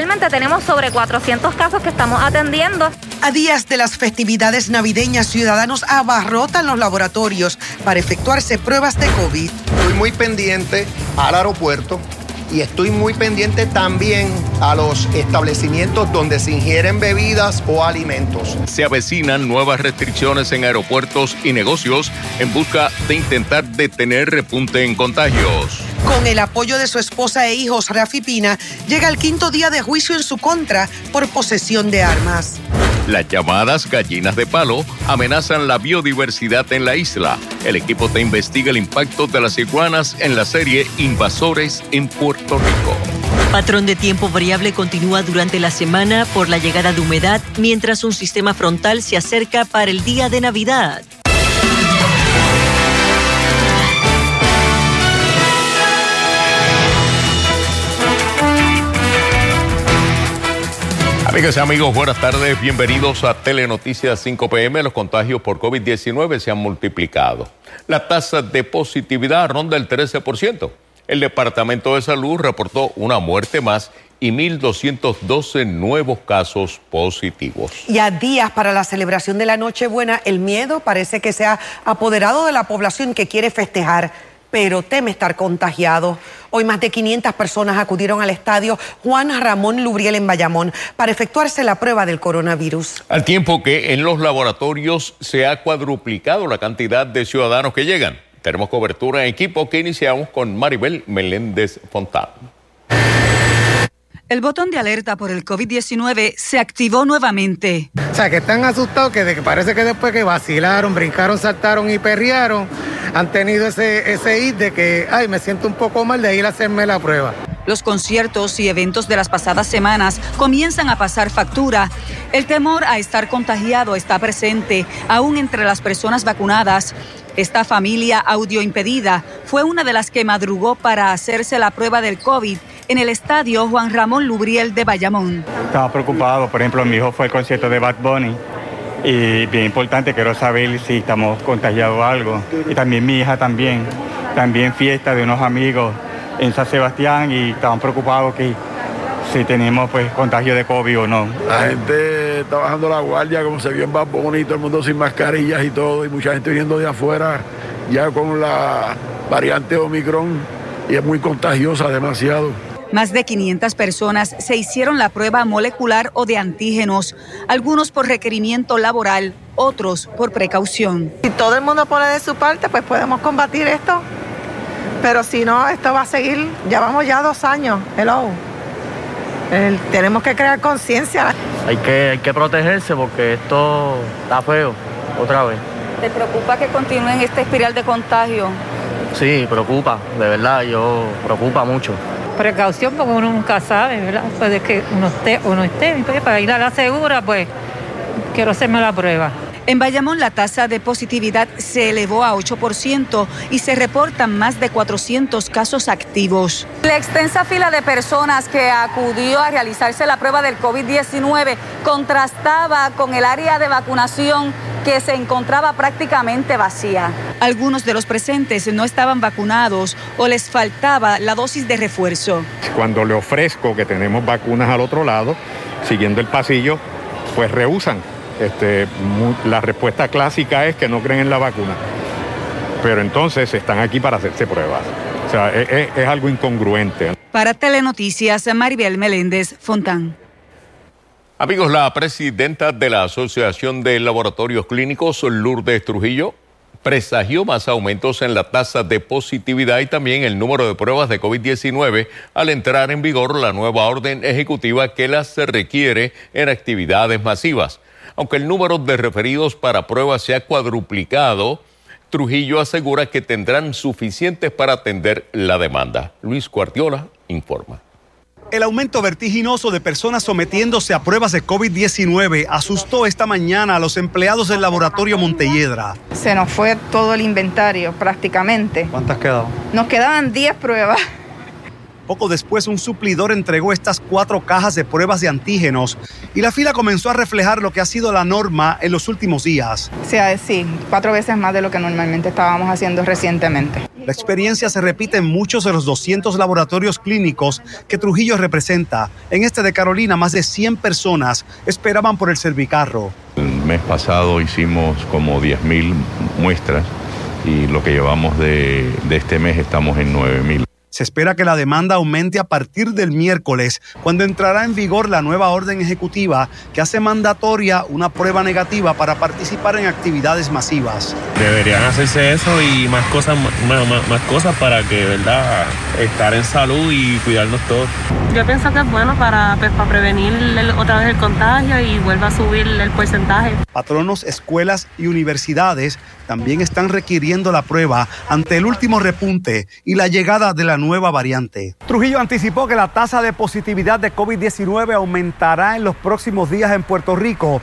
Actualmente tenemos sobre 400 casos que estamos atendiendo. A días de las festividades navideñas, ciudadanos abarrotan los laboratorios para efectuarse pruebas de COVID. Estoy muy pendiente al aeropuerto y estoy muy pendiente también a los establecimientos donde se ingieren bebidas o alimentos. Se avecinan nuevas restricciones en aeropuertos y negocios en busca de intentar detener repunte en contagios. Con el apoyo de su esposa e hijos, Rafi Pina llega al quinto día de juicio en su contra por posesión de armas. Las llamadas gallinas de palo amenazan la biodiversidad en la isla. El equipo te investiga el impacto de las iguanas en la serie Invasores en Puerto Rico. Patrón de tiempo variable continúa durante la semana por la llegada de humedad, mientras un sistema frontal se acerca para el día de Navidad. Amigas y amigos, buenas tardes. Bienvenidos a Telenoticias 5 PM. Los contagios por COVID-19 se han multiplicado. La tasa de positividad ronda el 13%. El Departamento de Salud reportó una muerte más y 1.212 nuevos casos positivos. Y a días para la celebración de la Nochebuena, el miedo parece que se ha apoderado de la población que quiere festejar pero teme estar contagiado. Hoy más de 500 personas acudieron al estadio Juan Ramón Lubriel en Bayamón para efectuarse la prueba del coronavirus. Al tiempo que en los laboratorios se ha cuadruplicado la cantidad de ciudadanos que llegan. Tenemos cobertura en equipo que iniciamos con Maribel Meléndez Fontán. El botón de alerta por el COVID-19 se activó nuevamente. O sea, que están asustados que, parece que después que vacilaron, brincaron, saltaron y perrearon, han tenido ese, ese hit de que, ay, me siento un poco mal de ir a hacerme la prueba. Los conciertos y eventos de las pasadas semanas comienzan a pasar factura. El temor a estar contagiado está presente, aún entre las personas vacunadas. Esta familia audio impedida fue una de las que madrugó para hacerse la prueba del COVID en el estadio Juan Ramón Lubriel de Bayamón. Estaba preocupado, por ejemplo, mi hijo fue al concierto de Bad Bunny y bien importante, quiero saber si estamos contagiados o algo. Y también mi hija también, también fiesta de unos amigos en San Sebastián y estaban preocupados que si tenemos pues contagio de COVID o no. La gente está bajando la guardia, como se vio en Bad Bunny, todo el mundo sin mascarillas y todo, y mucha gente viniendo de afuera ya con la variante Omicron y es muy contagiosa demasiado. Más de 500 personas se hicieron la prueba molecular o de antígenos, algunos por requerimiento laboral, otros por precaución. Si todo el mundo pone de su parte, pues podemos combatir esto. Pero si no, esto va a seguir. Ya vamos ya dos años. Hello. tenemos que crear conciencia. Hay que, hay que protegerse porque esto está feo otra vez. ¿Te preocupa que continúen esta espiral de contagio? Sí, preocupa, de verdad, yo preocupa mucho precaución porque uno nunca sabe, ¿verdad? Puede que uno esté o no esté. Pues, para ir a la segura, pues quiero hacerme la prueba. En Bayamón la tasa de positividad se elevó a 8% y se reportan más de 400 casos activos. La extensa fila de personas que acudió a realizarse la prueba del COVID-19 contrastaba con el área de vacunación que se encontraba prácticamente vacía. Algunos de los presentes no estaban vacunados o les faltaba la dosis de refuerzo. Cuando le ofrezco que tenemos vacunas al otro lado, siguiendo el pasillo, pues rehusan este, la respuesta clásica es que no creen en la vacuna. Pero entonces están aquí para hacerse pruebas. O sea, es, e, es algo incongruente. Para Telenoticias, Maribel Meléndez Fontán. Amigos, la presidenta de la Asociación de Laboratorios Clínicos, Lourdes Trujillo, presagió más aumentos en la tasa de positividad y también el número de pruebas de COVID-19 al entrar en vigor la nueva orden ejecutiva que las requiere en actividades masivas. Aunque el número de referidos para pruebas se ha cuadruplicado, Trujillo asegura que tendrán suficientes para atender la demanda. Luis Cuartiola informa. El aumento vertiginoso de personas sometiéndose a pruebas de COVID-19 asustó esta mañana a los empleados del laboratorio Montelledra. Se nos fue todo el inventario prácticamente. ¿Cuántas quedaban? Nos quedaban 10 pruebas. Poco después, un suplidor entregó estas cuatro cajas de pruebas de antígenos y la fila comenzó a reflejar lo que ha sido la norma en los últimos días. O sea, sí, cuatro veces más de lo que normalmente estábamos haciendo recientemente. La experiencia se repite en muchos de los 200 laboratorios clínicos que Trujillo representa. En este de Carolina, más de 100 personas esperaban por el cervicarro. El mes pasado hicimos como 10.000 muestras y lo que llevamos de, de este mes estamos en 9.000. Se espera que la demanda aumente a partir del miércoles, cuando entrará en vigor la nueva orden ejecutiva que hace mandatoria una prueba negativa para participar en actividades masivas. Deberían hacerse eso y más cosas, más, más- más cosas para que, ¿verdad?, estar en salud y cuidarnos todos. Yo pienso que es bueno para, pues, para prevenir el- otra vez el contagio y vuelva a subir el porcentaje. Patronos, escuelas y universidades también están requiriendo la prueba ante el último repunte y la llegada de la nueva variante. Trujillo anticipó que la tasa de positividad de COVID-19 aumentará en los próximos días en Puerto Rico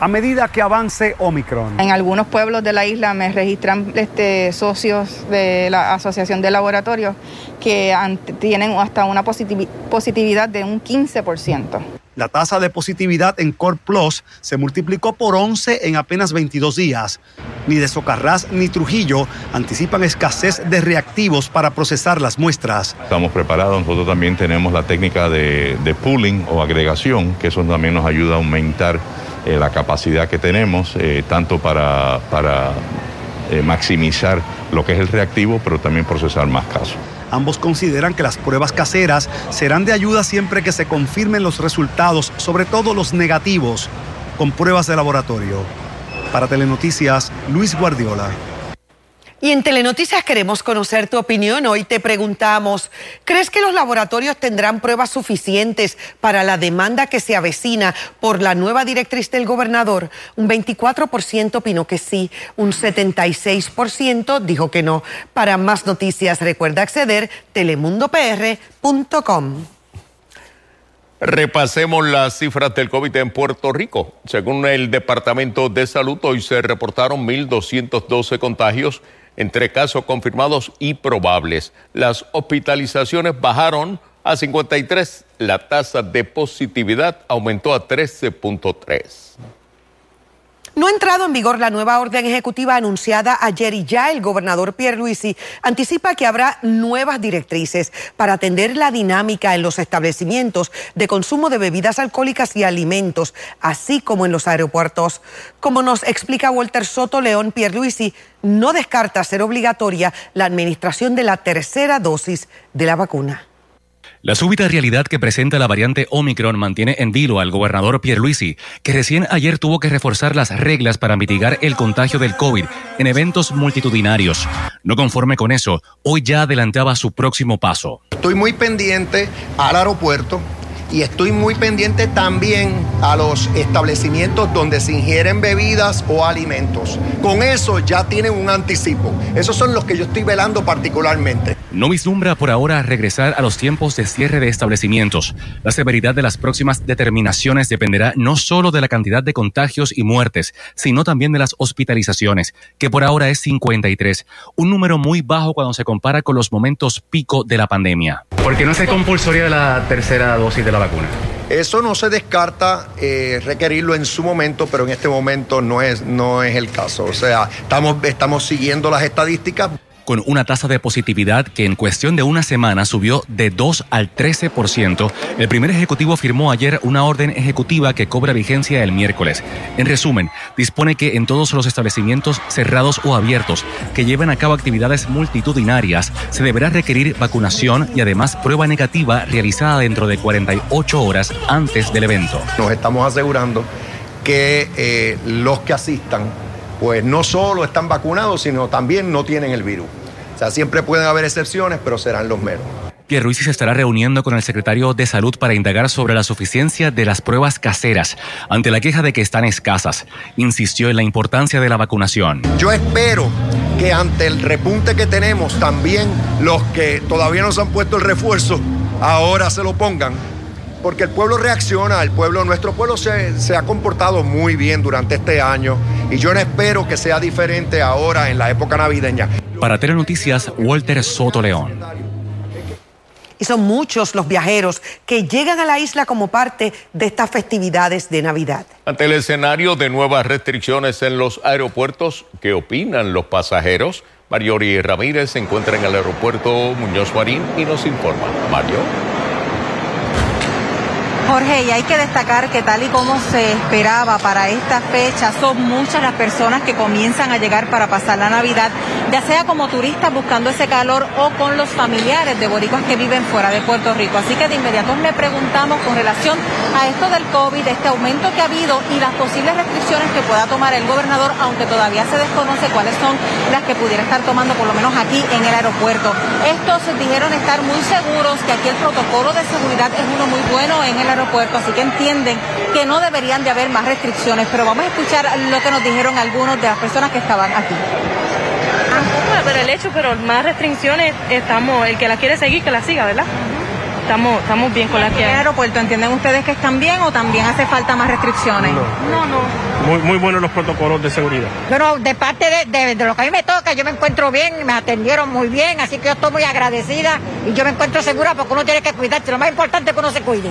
a medida que avance Omicron. En algunos pueblos de la isla me registran este, socios de la Asociación de Laboratorios que tienen hasta una positivi- positividad de un 15%. La tasa de positividad en Core Plus se multiplicó por 11 en apenas 22 días. Ni de Socarrás ni Trujillo anticipan escasez de reactivos para procesar las muestras. Estamos preparados, nosotros también tenemos la técnica de, de pooling o agregación, que eso también nos ayuda a aumentar eh, la capacidad que tenemos, eh, tanto para, para eh, maximizar lo que es el reactivo, pero también procesar más casos. Ambos consideran que las pruebas caseras serán de ayuda siempre que se confirmen los resultados, sobre todo los negativos, con pruebas de laboratorio. Para Telenoticias, Luis Guardiola. Y en Telenoticias queremos conocer tu opinión. Hoy te preguntamos, ¿crees que los laboratorios tendrán pruebas suficientes para la demanda que se avecina por la nueva directriz del gobernador? Un 24% opinó que sí, un 76% dijo que no. Para más noticias recuerda acceder telemundopr.com. Repasemos las cifras del COVID en Puerto Rico. Según el Departamento de Salud, hoy se reportaron 1.212 contagios entre casos confirmados y probables. Las hospitalizaciones bajaron a 53. La tasa de positividad aumentó a 13.3. No ha entrado en vigor la nueva orden ejecutiva anunciada ayer y ya el gobernador Pierluisi anticipa que habrá nuevas directrices para atender la dinámica en los establecimientos de consumo de bebidas alcohólicas y alimentos, así como en los aeropuertos. Como nos explica Walter Soto León, Pierluisi no descarta ser obligatoria la administración de la tercera dosis de la vacuna. La súbita realidad que presenta la variante Omicron mantiene en vilo al gobernador Pierluisi, que recién ayer tuvo que reforzar las reglas para mitigar el contagio del COVID en eventos multitudinarios. No conforme con eso, hoy ya adelantaba su próximo paso. Estoy muy pendiente al aeropuerto y estoy muy pendiente también a los establecimientos donde se ingieren bebidas o alimentos. Con eso ya tienen un anticipo. Esos son los que yo estoy velando particularmente. No vislumbra por ahora regresar a los tiempos de cierre de establecimientos. La severidad de las próximas determinaciones dependerá no solo de la cantidad de contagios y muertes, sino también de las hospitalizaciones, que por ahora es 53, un número muy bajo cuando se compara con los momentos pico de la pandemia. ¿Por qué no se compulsoria la tercera dosis de la Eso no se descarta eh, requerirlo en su momento, pero en este momento no es, no es el caso. O sea, estamos, estamos siguiendo las estadísticas. Con una tasa de positividad que en cuestión de una semana subió de 2 al 13%, el primer ejecutivo firmó ayer una orden ejecutiva que cobra vigencia el miércoles. En resumen, dispone que en todos los establecimientos cerrados o abiertos que lleven a cabo actividades multitudinarias se deberá requerir vacunación y además prueba negativa realizada dentro de 48 horas antes del evento. Nos estamos asegurando que eh, los que asistan, pues no solo están vacunados, sino también no tienen el virus. O sea, siempre pueden haber excepciones, pero serán los menos. Pierluisi se estará reuniendo con el secretario de Salud para indagar sobre la suficiencia de las pruebas caseras ante la queja de que están escasas. Insistió en la importancia de la vacunación. Yo espero que ante el repunte que tenemos, también los que todavía no se han puesto el refuerzo, ahora se lo pongan. Porque el pueblo reacciona, el pueblo, nuestro pueblo se, se ha comportado muy bien durante este año y yo no espero que sea diferente ahora en la época navideña. Para Telenoticias, Walter Soto León. Y son muchos los viajeros que llegan a la isla como parte de estas festividades de Navidad. Ante el escenario de nuevas restricciones en los aeropuertos, ¿qué opinan los pasajeros? Mariori Ramírez se encuentra en el aeropuerto Muñoz Marín y nos informa. Mario. Jorge, y hay que destacar que tal y como se esperaba para esta fecha, son muchas las personas que comienzan a llegar para pasar la Navidad, ya sea como turistas buscando ese calor o con los familiares de boricuas que viven fuera de Puerto Rico. Así que de inmediato le preguntamos con relación a esto del COVID, este aumento que ha habido y las posibles restricciones que pueda tomar el gobernador, aunque todavía se desconoce cuáles son las que pudiera estar tomando, por lo menos aquí en el aeropuerto. Estos dijeron estar muy seguros que aquí el protocolo de seguridad es uno muy bueno en el aeropuerto, así que entienden que no deberían de haber más restricciones, pero vamos a escuchar lo que nos dijeron algunos de las personas que estaban aquí. Pero el hecho, pero más restricciones, estamos, el que la quiere seguir, que la siga, ¿verdad? Estamos, estamos bien con las que ¿En el aeropuerto entienden ustedes que están bien o también hace falta más restricciones? No, no. Muy, muy buenos los protocolos de seguridad. Pero de parte de, de- de lo que a mí me toca, yo me encuentro bien, me atendieron muy bien, así que yo estoy muy agradecida y yo me encuentro segura porque uno tiene que cuidarse. Lo más importante es que uno se cuide.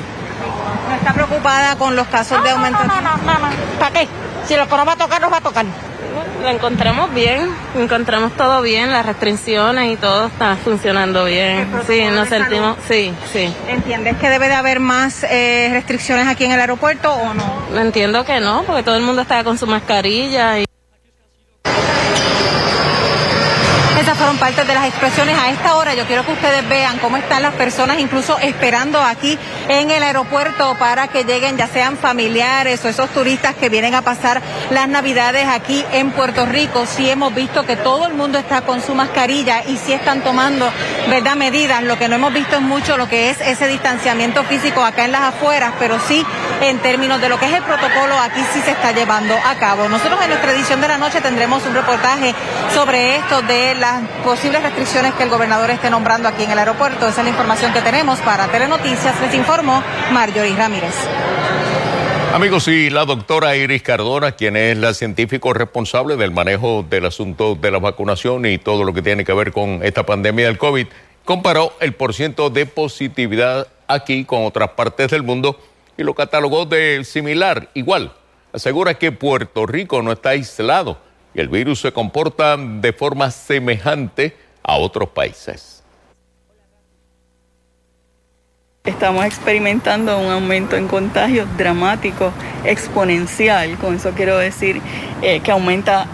¿No está preocupada con los casos de aumento? No, no, no, no. ¿Para qué? Si lo que nos va a tocar, nos va a tocar. Lo encontramos bien, encontramos todo bien, las restricciones y todo está funcionando bien. Sí, nos sentimos, sí, sí. ¿Entiendes que debe de haber más eh, restricciones aquí en el aeropuerto o no? Entiendo que no, porque todo el mundo está con su mascarilla y Esas fueron partes de las expresiones. A esta hora yo quiero que ustedes vean cómo están las personas incluso esperando aquí en el aeropuerto para que lleguen ya sean familiares o esos turistas que vienen a pasar las navidades aquí en Puerto Rico. Sí hemos visto que todo el mundo está con su mascarilla y sí están tomando, ¿verdad?, medidas. Lo que no hemos visto es mucho lo que es ese distanciamiento físico acá en las afueras, pero sí en términos de lo que es el protocolo aquí sí se está llevando a cabo. Nosotros en nuestra edición de la noche tendremos un reportaje sobre esto de las posibles restricciones que el gobernador esté nombrando aquí en el aeropuerto. Esa es la información que tenemos para Telenoticias. Les informó Marjorie Ramírez. Amigos, y la doctora Iris Cardona, quien es la científico responsable del manejo del asunto de la vacunación y todo lo que tiene que ver con esta pandemia del COVID, comparó el porciento de positividad aquí con otras partes del mundo y lo catalogó de similar, igual. Asegura que Puerto Rico no está aislado y el virus se comporta de forma semejante a otros países. Estamos experimentando un aumento en contagios dramático, exponencial. Con eso quiero decir eh, que aumenta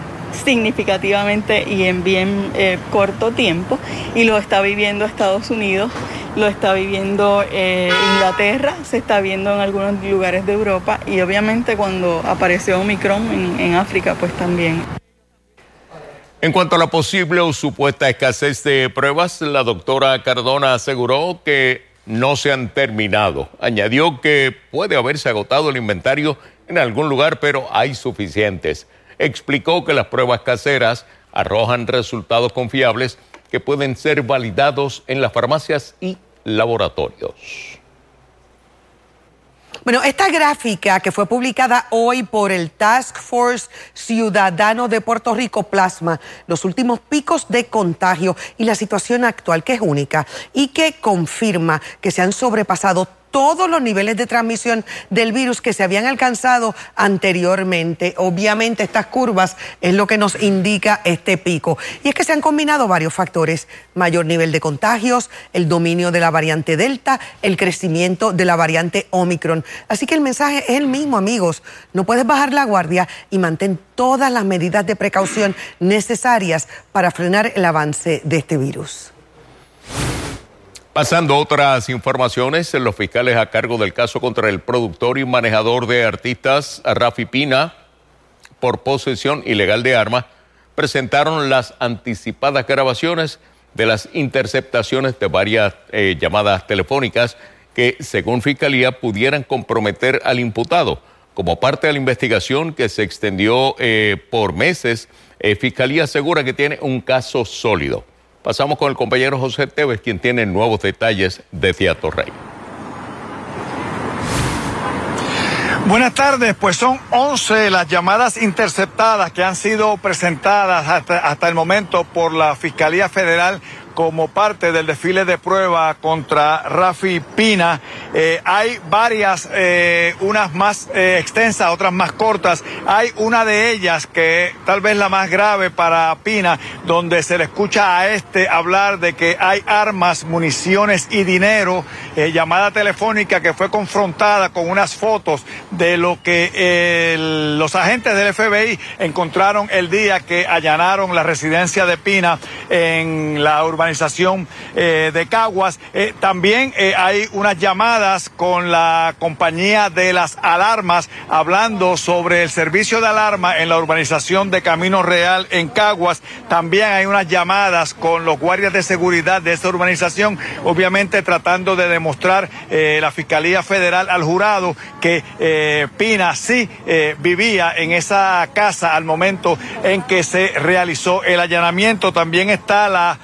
significativamente y en bien eh, corto tiempo. Y lo está viviendo Estados Unidos, lo está viviendo eh, Inglaterra, se está viendo en algunos lugares de Europa y obviamente cuando apareció Omicron en, en África, pues también. En cuanto a la posible o supuesta escasez de pruebas, la doctora Cardona aseguró que no se han terminado. Añadió que puede haberse agotado el inventario en algún lugar, pero hay suficientes. Explicó que las pruebas caseras arrojan resultados confiables que pueden ser validados en las farmacias y laboratorios. Bueno, esta gráfica que fue publicada hoy por el Task Force Ciudadano de Puerto Rico plasma los últimos picos de contagio y la situación actual que es única y que confirma que se han sobrepasado todos los niveles de transmisión del virus que se habían alcanzado anteriormente. Obviamente estas curvas es lo que nos indica este pico. Y es que se han combinado varios factores. Mayor nivel de contagios, el dominio de la variante Delta, el crecimiento de la variante Omicron. Así que el mensaje es el mismo, amigos. No puedes bajar la guardia y mantén todas las medidas de precaución necesarias para frenar el avance de este virus. Pasando a otras informaciones, los fiscales a cargo del caso contra el productor y manejador de artistas Rafi Pina por posesión ilegal de armas presentaron las anticipadas grabaciones de las interceptaciones de varias eh, llamadas telefónicas que, según Fiscalía, pudieran comprometer al imputado. Como parte de la investigación que se extendió eh, por meses, eh, Fiscalía asegura que tiene un caso sólido. Pasamos con el compañero José Tevez, quien tiene nuevos detalles de Teatro Rey. Buenas tardes, pues son 11 las llamadas interceptadas que han sido presentadas hasta, hasta, el momento por la Fiscalía Federal como parte del desfile de prueba contra Rafi Pina. Eh, hay varias, eh, unas más eh, extensas, otras más cortas. Hay una de ellas que tal vez la más grave para Pina, donde se le escucha a este hablar de que hay armas, municiones y dinero, llamada telefónica que fue confrontada con unas fotos de lo que los agentes del FBI encontraron el día que allanaron la residencia de Pina en la urbanización eh, de Caguas. Eh, también eh, hay unas llamadas con la compañía de las alarmas hablando sobre el servicio de alarma en la urbanización de Camino Real en Caguas. También hay unas llamadas con los guardias de seguridad de esta urbanización, obviamente tratando de demostrar la Fiscalía Federal al jurado que Pina sí vivía en esa casa al momento en que se realizó el allanamiento. También está la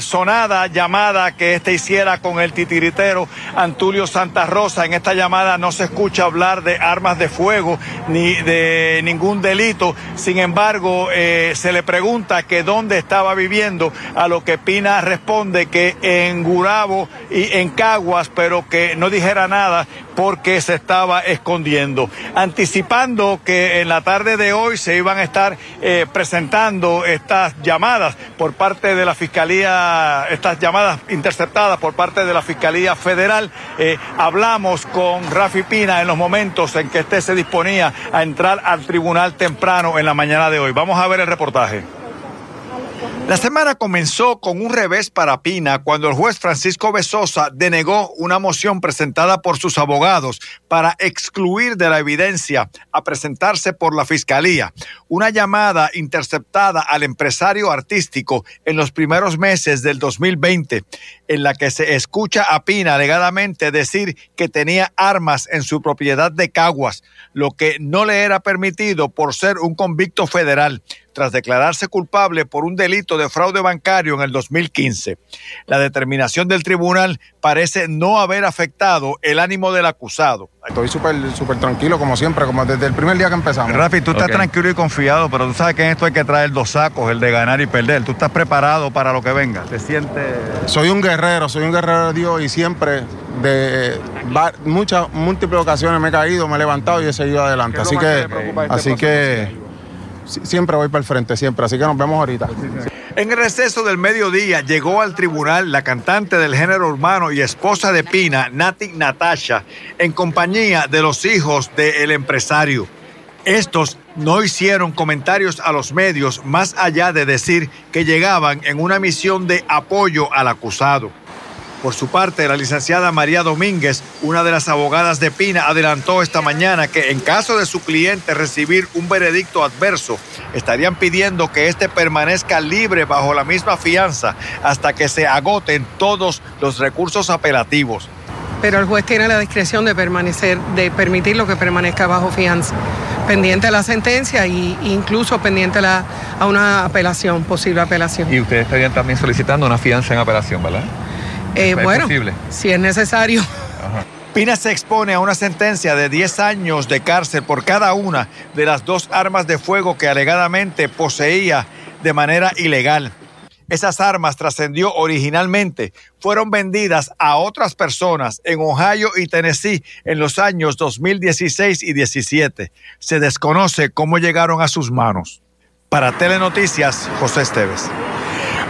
sonada llamada que este hiciera con el titiritero Antulio Santa Rosa. En esta llamada no se escucha hablar de armas de fuego ni de ningún delito. Sin embargo, eh, se le pregunta que dónde estaba viviendo, a lo que Pina responde que en Gurabo y en Caguas, pero que no dijera nada porque se estaba escondiendo. Anticipando que en la tarde de hoy se iban a estar eh, presentando estas llamadas por parte de la Fiscalía, estas llamadas interceptadas por parte de la Fiscalía Federal, eh, hablamos con Rafi Pina en los momentos en que este se disponía a entrar al tribunal temprano en la mañana de hoy. Vamos a ver el reportaje. La semana comenzó con un revés para Pina cuando el juez Francisco Besosa denegó una moción presentada por sus abogados para excluir de la evidencia a presentarse por la fiscalía. Una llamada interceptada al empresario artístico en los primeros meses del 2020 en la que se escucha a Pina alegadamente decir que tenía armas en su propiedad de Caguas, lo que no le era permitido por ser un convicto federal tras declararse culpable por un delito de fraude bancario en el 2015. La determinación del tribunal parece no haber afectado el ánimo del acusado. Estoy súper súper tranquilo, como siempre, como desde el primer día que empezamos. Rafi, tú estás tranquilo y confiado, pero tú sabes que en esto hay que traer dos sacos, el de ganar y perder. ¿Tú estás preparado para lo que venga? ¿Te sientes...? Soy un guerrero, soy un guerrero de Dios y siempre de muchas, múltiples ocasiones me he caído, me he levantado y he seguido adelante. Así que, este así que siempre voy para el frente, siempre. Así que nos vemos ahorita. En el receso del mediodía llegó al tribunal la cantante del género urbano y esposa de Pina, Nati Natasha, en compañía de los hijos del empresario. Estos no hicieron comentarios a los medios más allá de decir que llegaban en una misión de apoyo al acusado. Por su parte, la licenciada María Domínguez, una de las abogadas de Pina, adelantó esta mañana que en caso de su cliente recibir un veredicto adverso, estarían pidiendo que éste permanezca libre bajo la misma fianza hasta que se agoten todos los recursos apelativos. Pero el juez tiene la discreción de permanecer, de permitir lo que permanezca bajo fianza, pendiente a la sentencia e incluso pendiente a, a una apelación, posible apelación. Y ustedes estarían también solicitando una fianza en apelación, ¿verdad? Eh, bueno, si es necesario. Pina se expone a una sentencia de 10 años de cárcel por cada una de las dos armas de fuego que alegadamente poseía de manera ilegal. Esas armas trascendió originalmente, fueron vendidas a otras personas en Ohio y Tennessee en los años 2016 y 17. Se desconoce cómo llegaron a sus manos. Para Telenoticias, José Esteves.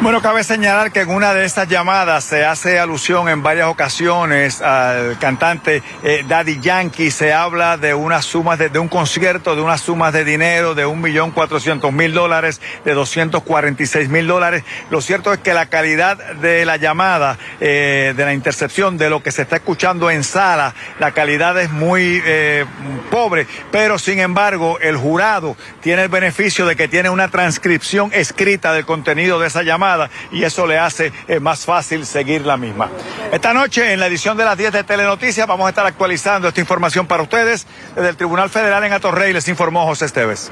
Bueno, cabe señalar que en una de estas llamadas se hace alusión en varias ocasiones al cantante eh, Daddy Yankee. Se habla de unas sumas de, un concierto, de unas sumas de dinero de un millón cuatrocientos mil dólares, de doscientos cuarenta y seis mil dólares. Lo cierto es que la calidad de la llamada, eh, de la intercepción, de lo que se está escuchando en sala, la calidad es muy eh, pobre. Pero sin embargo, el jurado tiene el beneficio de que tiene una transcripción escrita del contenido de esa llamada y eso le hace eh, más fácil seguir la misma. Esta noche, en la edición de las 10 de Telenoticias, vamos a estar actualizando esta información para ustedes. Desde el Tribunal Federal en Atorrey les informó José Esteves.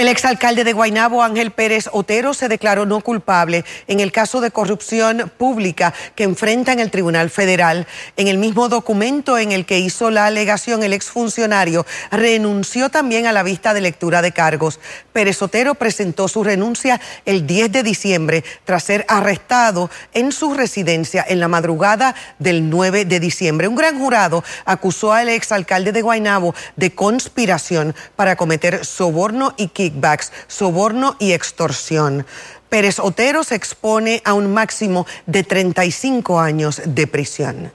El exalcalde de Guaynabo, Ángel Pérez Otero, se declaró no culpable en el caso de corrupción pública que enfrenta en el Tribunal Federal. En el mismo documento en el que hizo la alegación, el exfuncionario renunció también a la vista de lectura de cargos. Pérez Otero presentó su renuncia el 10 de diciembre tras ser arrestado en su residencia en la madrugada del 9 de diciembre. Un gran jurado acusó al exalcalde de Guaynabo de conspiración para cometer soborno y kickbacks, soborno y extorsión. Pérez Otero se expone a un máximo de 35 años de prisión.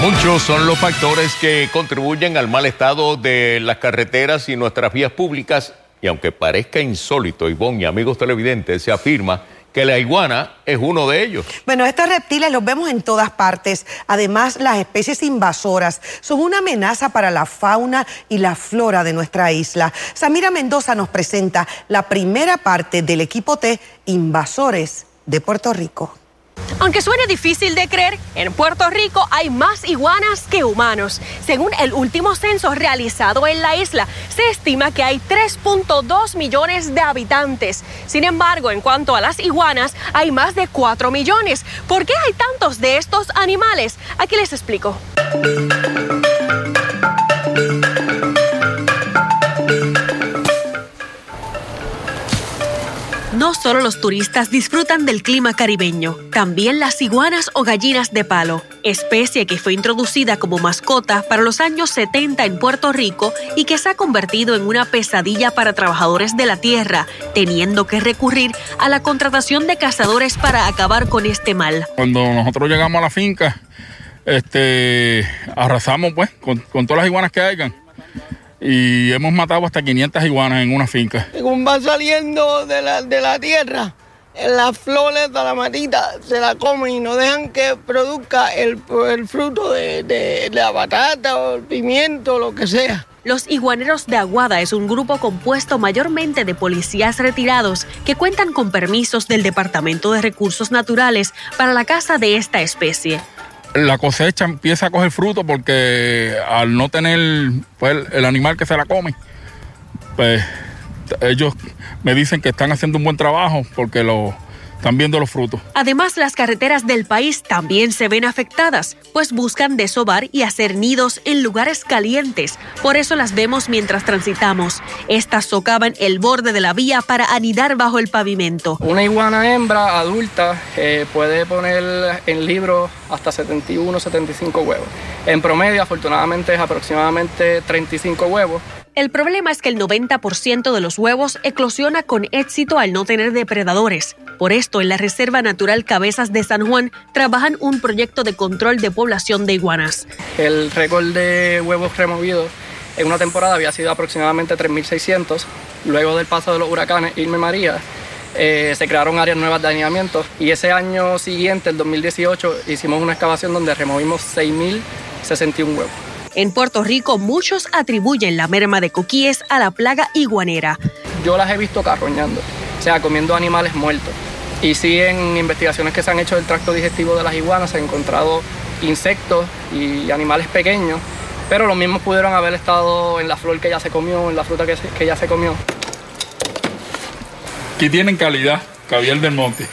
Muchos son los factores que contribuyen al mal estado de las carreteras y nuestras vías públicas y aunque parezca insólito, Ivonne y amigos televidentes, se afirma que la iguana es uno de ellos. Bueno, estos reptiles los vemos en todas partes. Además, las especies invasoras son una amenaza para la fauna y la flora de nuestra isla. Samira Mendoza nos presenta la primera parte del equipo T Invasores de Puerto Rico. Aunque suene difícil de creer, en Puerto Rico hay más iguanas que humanos. Según el último censo realizado en la isla, se estima que hay 3.2 millones de habitantes. Sin embargo, en cuanto a las iguanas, hay más de 4 millones. ¿Por qué hay tantos de estos animales? Aquí les explico. No solo los turistas disfrutan del clima caribeño, también las iguanas o gallinas de palo, especie que fue introducida como mascota para los años 70 en Puerto Rico y que se ha convertido en una pesadilla para trabajadores de la tierra, teniendo que recurrir a la contratación de cazadores para acabar con este mal. Cuando nosotros llegamos a la finca, este, arrasamos pues con, con todas las iguanas que hayan y hemos matado hasta 500 iguanas en una finca. Según va saliendo de la, de la tierra, las flores de la matita se la comen y no dejan que produzca el, el fruto de, de, la batata o el pimiento, lo que sea. Los Iguaneros de Aguada es un grupo compuesto mayormente de policías retirados que cuentan con permisos del Departamento de Recursos Naturales para la caza de esta especie la cosecha empieza a coger fruto porque al no tener pues, el animal que se la come, pues ellos me dicen que están haciendo un buen trabajo porque lo, están viendo los frutos. Además, las carreteras del país también se ven afectadas, pues buscan desovar y hacer nidos en lugares calientes. Por eso las vemos mientras transitamos. Estas socavan el borde de la vía para anidar bajo el pavimento. Una iguana hembra adulta eh, puede poner en libro hasta 71, 75 huevos. En promedio, afortunadamente, es aproximadamente 35 huevos. El problema es que el 90% de los huevos eclosiona con éxito al no tener depredadores. Por esto, en la Reserva Natural Cabezas de San Juan trabajan un proyecto de control de población de iguanas. El récord de huevos removidos en una temporada había sido aproximadamente 3.600. Luego del paso de los huracanes Irma y María, eh, se crearon áreas nuevas de alineamiento y ese año siguiente, el 2018, hicimos una excavación donde removimos 6.061 huevos. En Puerto Rico, muchos atribuyen la merma de coquíes a la plaga iguanera. Yo las he visto carroñando, o sea, comiendo animales muertos. Y sí, en investigaciones que se han hecho del tracto digestivo de las iguanas se han encontrado insectos y animales pequeños, pero los mismos pudieron haber estado en la flor que ya se comió, en la fruta que, que ya se comió. Aquí tienen calidad, caviar del monte.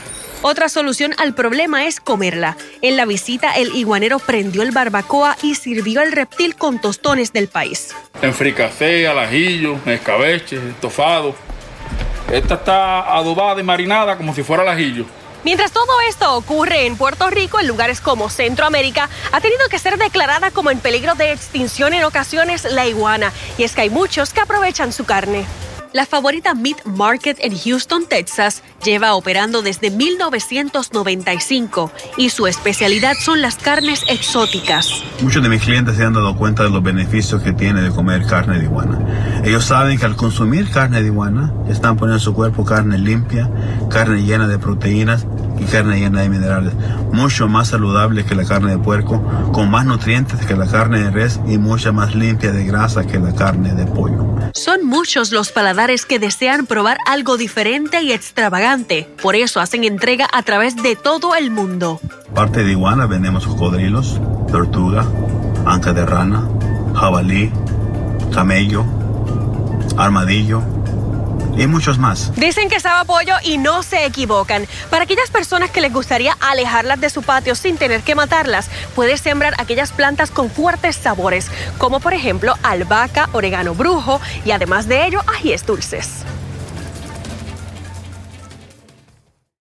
Otra solución al problema es comerla. En la visita, el iguanero prendió el barbacoa y sirvió al reptil con tostones del país. En fricasé, al ajillo, escabeche, estofado. Esta está adobada y marinada como si fuera al ajillo. Mientras todo esto ocurre en Puerto Rico, en lugares como Centroamérica, ha tenido que ser declarada como en peligro de extinción en ocasiones la iguana. Y es que hay muchos que aprovechan su carne. La favorita Meat Market en Houston, Texas, lleva operando desde 1995 y su especialidad son las carnes exóticas. Muchos de mis clientes se han dado cuenta de los beneficios que tiene de comer carne de iguana. Ellos saben que al consumir carne de iguana están poniendo en su cuerpo carne limpia, carne llena de proteínas y carne llena de minerales, mucho más saludable que la carne de puerco, con más nutrientes que la carne de res y mucha más limpia de grasa que la carne de pollo. Son muchos los paladares que desean probar algo diferente y extravagante, por eso hacen entrega a través de todo el mundo. Parte de iguana vendemos cocodrilos, tortuga, anca de rana, jabalí, camello, armadillo y muchos más. Dicen que sabe pollo y no se equivocan. Para aquellas personas que les gustaría alejarlas de su patio sin tener que matarlas, puedes sembrar aquellas plantas con fuertes sabores, como por ejemplo albahaca, orégano brujo y además de ello ajíes dulces.